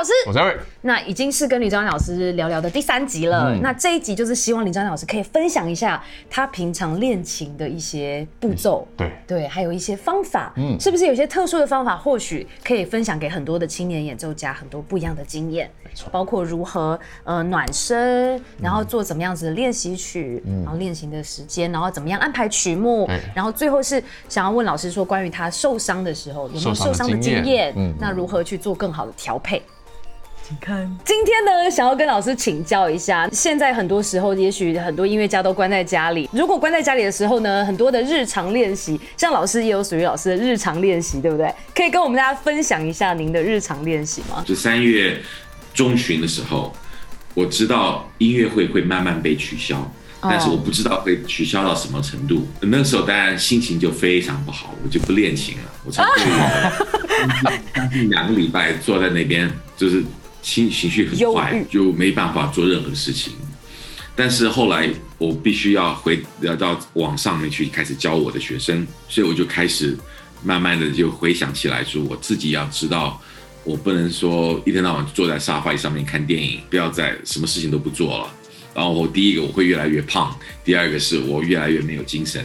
老师，我是二，那已经是跟李章老师聊聊的第三集了。那这一集就是希望李章老师可以分享一下他平常练琴的一些步骤，对。对，还有一些方法，嗯，是不是有些特殊的方法，或许可以分享给很多的青年演奏家很多不一样的经验，没错。包括如何呃暖身，然后做怎么样子的练习曲，然后练琴的时间，然后怎么样安排曲目对，然后最后是想要问老师说关于他受伤的时候有没有受伤的经验，嗯。那如何去做更好的调配？请看，今天呢，想要跟老师请教一下，现在很多时候，也许很多音乐家都关在家里。如果关在家里的时候呢，很多的日常练习，像老师也有属于老师的日常练习，对不对？可以跟我们大家分享一下您的日常练习吗？就三月中旬的时候，我知道音乐会会慢慢被取消，但是我不知道会取消到什么程度。那时候当然心情就非常不好，我就不练琴了，我才将近两个礼拜坐在那边，就是情情绪很忧坏，就没办法做任何事情。但是后来我必须要回要到网上面去开始教我的学生，所以我就开始慢慢的就回想起来，说我自己要知道，我不能说一天到晚坐在沙发上面看电影，不要再什么事情都不做了。然后第一个我会越来越胖，第二个是我越来越没有精神。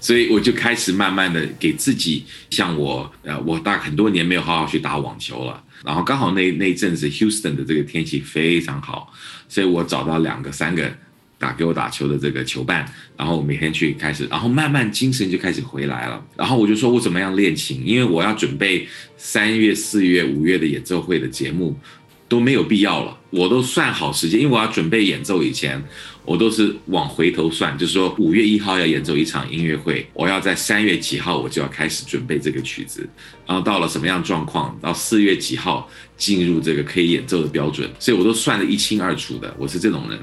所以我就开始慢慢的给自己，像我，呃，我大概很多年没有好好去打网球了，然后刚好那那阵子 Houston 的这个天气非常好，所以我找到两个、三个打给我打球的这个球伴，然后每天去开始，然后慢慢精神就开始回来了，然后我就说我怎么样练琴，因为我要准备三月、四月、五月的演奏会的节目。都没有必要了，我都算好时间，因为我要准备演奏以前，我都是往回头算，就是说五月一号要演奏一场音乐会，我要在三月几号我就要开始准备这个曲子，然后到了什么样状况，到四月几号进入这个可以演奏的标准，所以我都算得一清二楚的，我是这种人。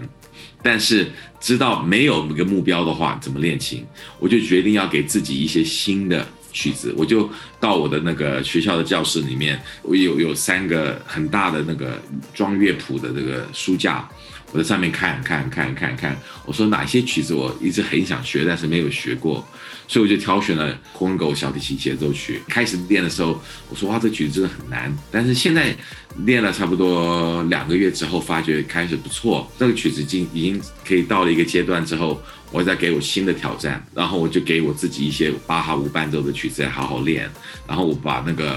但是知道没有一个目标的话，怎么练琴？我就决定要给自己一些新的曲子，我就到我的那个学校的教室里面，我有有三个很大的那个装乐谱的这个书架，我在上面看看看看看，我说哪些曲子我一直很想学，但是没有学过，所以我就挑选了《红狗小提琴协奏曲》。开始练的时候，我说哇，这曲子真的很难，但是现在练了差不多两个月之后，发觉开始不错，这个曲子已经已经可以到了一个阶段之后。我再给我新的挑战，然后我就给我自己一些巴哈无伴奏的曲子好好练，然后我把那个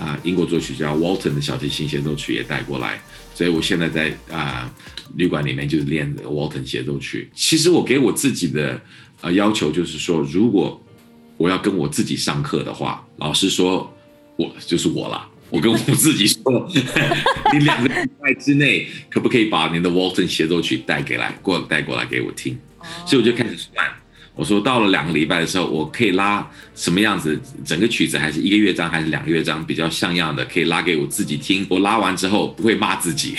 啊、英国作曲家 Walton 的小提琴协奏曲也带过来，所以我现在在啊、旅馆里面就是练 Walton 协奏曲。其实我给我自己的呃要求就是说，如果我要跟我自己上课的话，老师说我就是我了。我跟我自己说，你两个礼拜之内可不可以把你的 Walton 协奏曲带给来，过带过来给我听？所以我就开始算，我说到了两个礼拜的时候，我可以拉什么样子？整个曲子还是一个乐章还是两个乐章比较像样的，可以拉给我自己听。我拉完之后不会骂自己，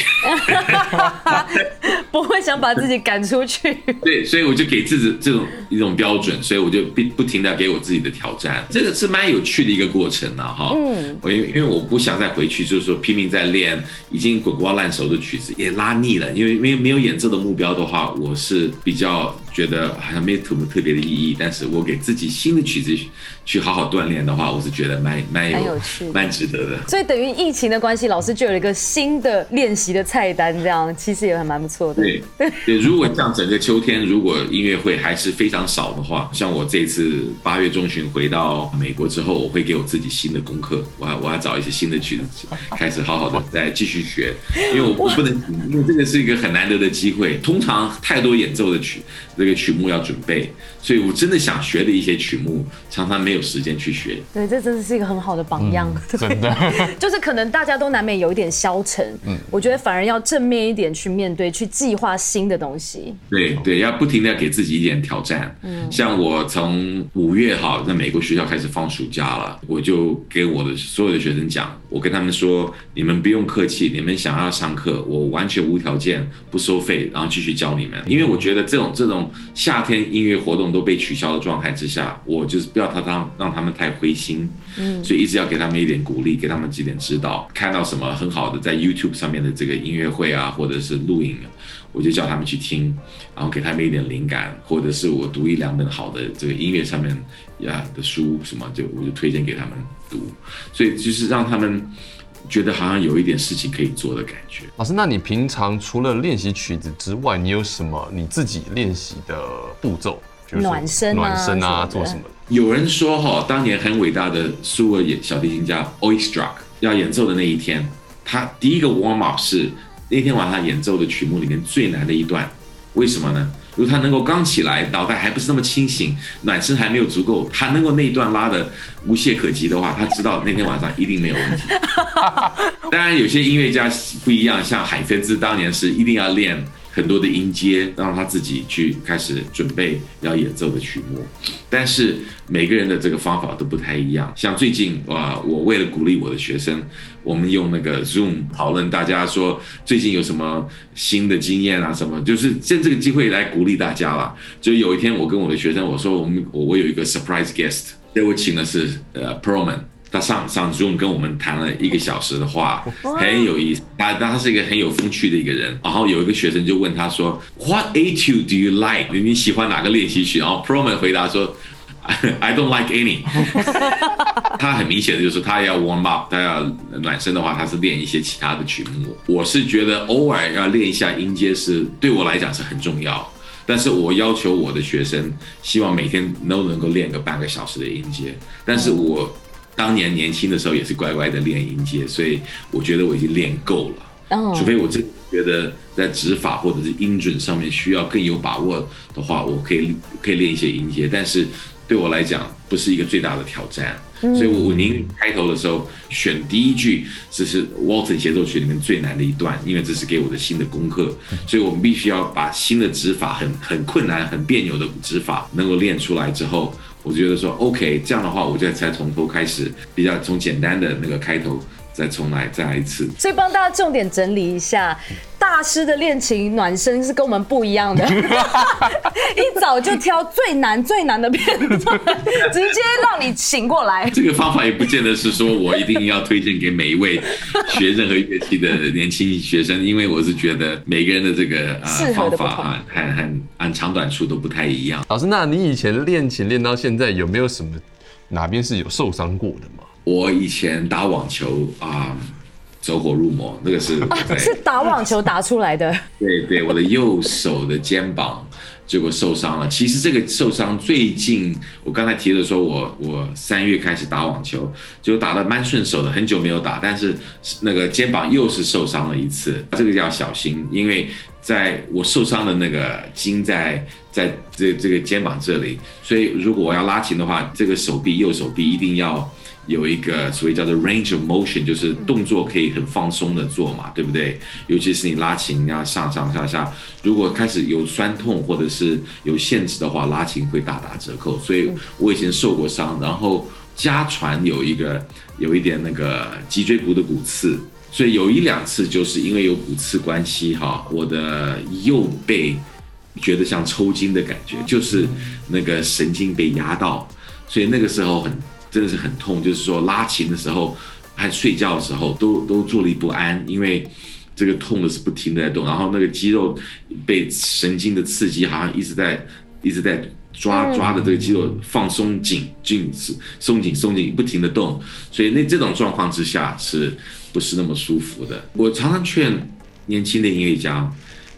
不会想把自己赶出去。对，所以我就给自己这种一种标准，所以我就不不停的给我自己的挑战，这个是蛮有趣的一个过程呢，哈。嗯，我因为因为我不想再回去，就是说拼命在练已经滚瓜烂熟的曲子，也拉腻了，因为没有没有演奏的目标的话，我是比较觉得好像没有什么特别的意义。但是我给自己新的曲子去好好锻炼的话，我是觉得蛮蛮蛮有有趣蛮值得的。所以等于疫情的关系，老师就有一个新的练习的菜单，这样其实也还蛮不错的。对对，如果像整个秋天，如果音乐会还是非常少的话，像我这次八月中旬回到美国之后，我会给我自己新的功课，我要我要找一些新的曲子，开始好好的再继续学，因为我我不能停，因为这个是一个很难得的机会。通常太多演奏的曲这个曲目要准备，所以我真的想学的一些曲目，常常没有时间去学。对，这真的是一个很好的榜样。对真的，就是可能大家都难免有一点消沉，嗯，我觉得反而要正面一点去面对，去计划新的东西。对对，要不停的给自己一点挑战。嗯，像我从五月哈在美国学校开始放暑假了，我就给我的所有的学生讲，我跟他们说，你们不用客气，你们想要上课，我完全无条件不收费，然后继续教你们。因为我觉得这种这种夏天音乐活动都被取消的状态之下，我就是不要他让让他们太灰心。嗯，所以一直要给他们一点鼓励，给他们几点指导。看到什么很好的在 YouTube 上面的这个音乐会啊，或者是录影，我就叫他们去听，然后给他们一点灵感，或者是我读一两本好的这个音乐上面呀的书，什么就我就推荐给他们读。所以就是让他们觉得好像有一点事情可以做的感觉。老师，那你平常除了练习曲子之外，你有什么你自己练习的步骤？比如说暖身啊暖身啊，做什么？有人说哈，当年很伟大的苏俄演小提琴家 Oistrakh 要演奏的那一天，他第一个 warm up 是那天晚上演奏的曲目里面最难的一段。为什么呢？如果他能够刚起来，脑袋还不是那么清醒，暖身还没有足够，他能够那一段拉的无懈可击的话，他知道那天晚上一定没有问题。当然，有些音乐家不一样，像海飞兹当年是一定要练很多的音阶，让他自己去开始准备要演奏的曲目。但是每个人的这个方法都不太一样。像最近啊、我为了鼓励我的学生，我们用那个 Zoom 讨论，大家说最近有什么新的经验啊？什么？就是借这个机会来鼓励大家了。就有一天，我跟我的学生我说，我们我我有一个 surprise guest，所以我请的是呃 Proman。他上上 Zoom 跟我们谈了一个小时的话，很有意思。他他是一个很有风趣的一个人。然后有一个学生就问他说：“What etude do you like？你你喜欢哪个练习曲？”然后 Proman 回答说：“I don't like any。”他很明显的就是他要 warm up，他要暖身的话，他是练一些其他的曲目。我是觉得偶尔要练一下音阶是对我来讲是很重要。但是我要求我的学生，希望每天都能够练个半个小时的音阶。但是我当年年轻的时候也是乖乖的练音阶，所以我觉得我已经练够了。哦除非我真的觉得在指法或者是音准上面需要更有把握的话，我可以可以练一些音阶，但是对我来讲不是一个最大的挑战。所以我我宁愿开头的时候选第一句，这是 Walton 协奏曲里面最难的一段，因为这是给我的新的功课，所以我们必须要把新的指法很很困难、很别扭的指法能够练出来之后，我觉得说 OK，这样的话我就才从头开始，比较从简单的那个开头再重来再来一次。所以帮大家重点整理一下，大师的恋情暖身是跟我们不一样的，一早就挑最难最难的片段，直接让你醒过来。这个方法也不见得是说我一定要推荐给每一位学任何乐器的年轻学生，因为我是觉得每个人的这个啊呃方法啊，很很按长短处都不太一样。老师，那你以前练琴练到现在，有没有什么哪边是有受伤过的吗？我以前打网球啊、走火入魔，那个是啊是打网球打出来的，对对，我的右手的肩膀结果受伤了。其实这个受伤最近，我刚才提的说我我三月开始打网球，就打得蛮顺手的，很久没有打，但是那个肩膀又是受伤了一次，这个要小心，因为在我受伤的那个筋在在这这个肩膀这里，所以如果我要拉琴的话，这个手臂右手臂一定要。有一个所谓叫做 range of motion，就是动作可以很放松的做嘛，对不对？尤其是你拉琴啊上上下下，如果开始有酸痛或者是有限制的话，拉琴会大打折扣。所以我以前受过伤，然后家传有一个有一点那个脊椎骨的骨刺，所以有一两次就是因为有骨刺关系哈，我的右背觉得像抽筋的感觉，就是那个神经被压到，所以那个时候很真的是很痛，就是说拉琴的时候还睡觉的时候都都坐立不安，因为这个痛的是不停的在动，然后那个肌肉被神经的刺激，好像一直在一直在抓抓的这个肌肉放松紧紧松紧松紧，不停的动，所以那这种状况之下是不是那么舒服的？我常常劝年轻的音乐家。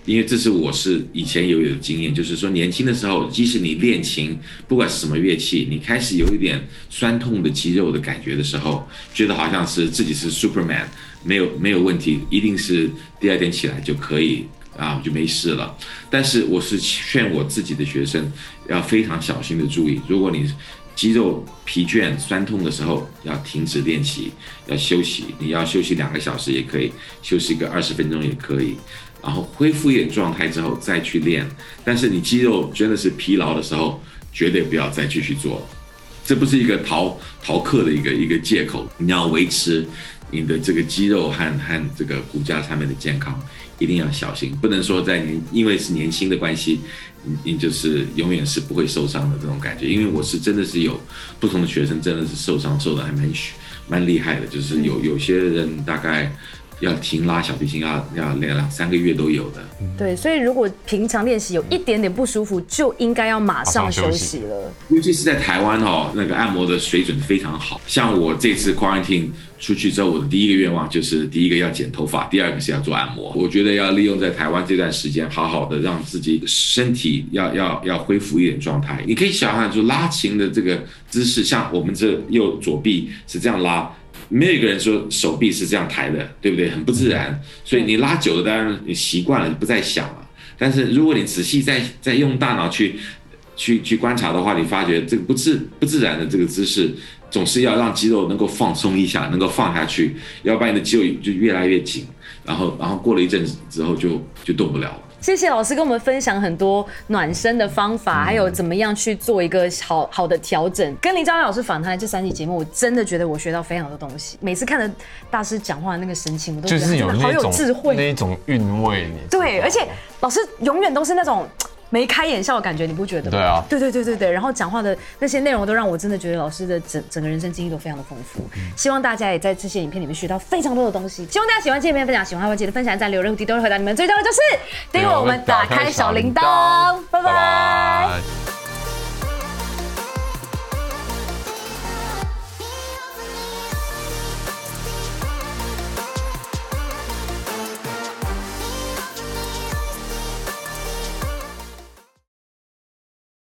因为这是我是以前有有经验，就是说年轻的时候，即使你练琴，不管是什么乐器，你开始有一点酸痛的肌肉的感觉的时候，觉得好像是自己是 Superman，没有没有问题，一定是第二天起来就可以啊就没事了。但是我是劝我自己的学生要非常小心的注意，如果你肌肉疲倦、酸痛的时候，要停止练习，要休息。你要休息两个小时也可以，休息个二十分钟也可以。然后恢复一点状态之后再去练，但是你肌肉真的是疲劳的时候，绝对不要再继续做了。这不是一个逃逃课的一个一个借口，你要维持你的这个肌肉和和这个骨架上面的健康，一定要小心，不能说在你因为是年轻的关系，你你就是永远是不会受伤的这种感觉。因为我是真的是有不同的学生真的是受伤受的还蛮蛮厉害的，就是有有些人大概。要停拉小提琴，要要两两三个月都有的。对，所以如果平常练习有一点点不舒服，就应该要马上休息了。尤其是在台湾哦，那个按摩的水准非常好。像我这次 quarantine 出去之后，我的第一个愿望就是第一个要剪头发，第二个是要做按摩。我觉得要利用在台湾这段时间，好好的让自己身体要要要恢复一点状态。你可以想象，就拉琴的这个姿势，像我们这右左臂是这样拉。没有一个人说手臂是这样抬的，对不对？很不自然。所以你拉久了，当然你习惯了，你不再想了。但是如果你仔细再再用大脑去去去观察的话，你发觉这个不自不自然的这个姿势，总是要让肌肉能够放松一下，能够放下去，要不然你的肌肉就越来越紧，然后然后过了一阵子之后就就动不了了。谢谢老师跟我们分享很多暖身的方法，还有怎么样去做一个好好的调整。跟林兆安老师访谈这三集节目，我真的觉得我学到非常多东西。每次看着大师讲话的那个神情，我都觉得好有智慧，那一种韵味。对，而且老师永远都是那种。眉开眼笑的感觉，你不觉得吗？对啊，对对对对对。然后讲话的那些内容都让我真的觉得老师的整整个人生经历都非常的丰富。希望大家也在这些影片里面学到非常多的东西。希望大家喜欢这片分享，喜欢的话记得分享、赞、留言、问题，都会回答你们。最重要的就是订阅我们，打开小铃铛。拜拜。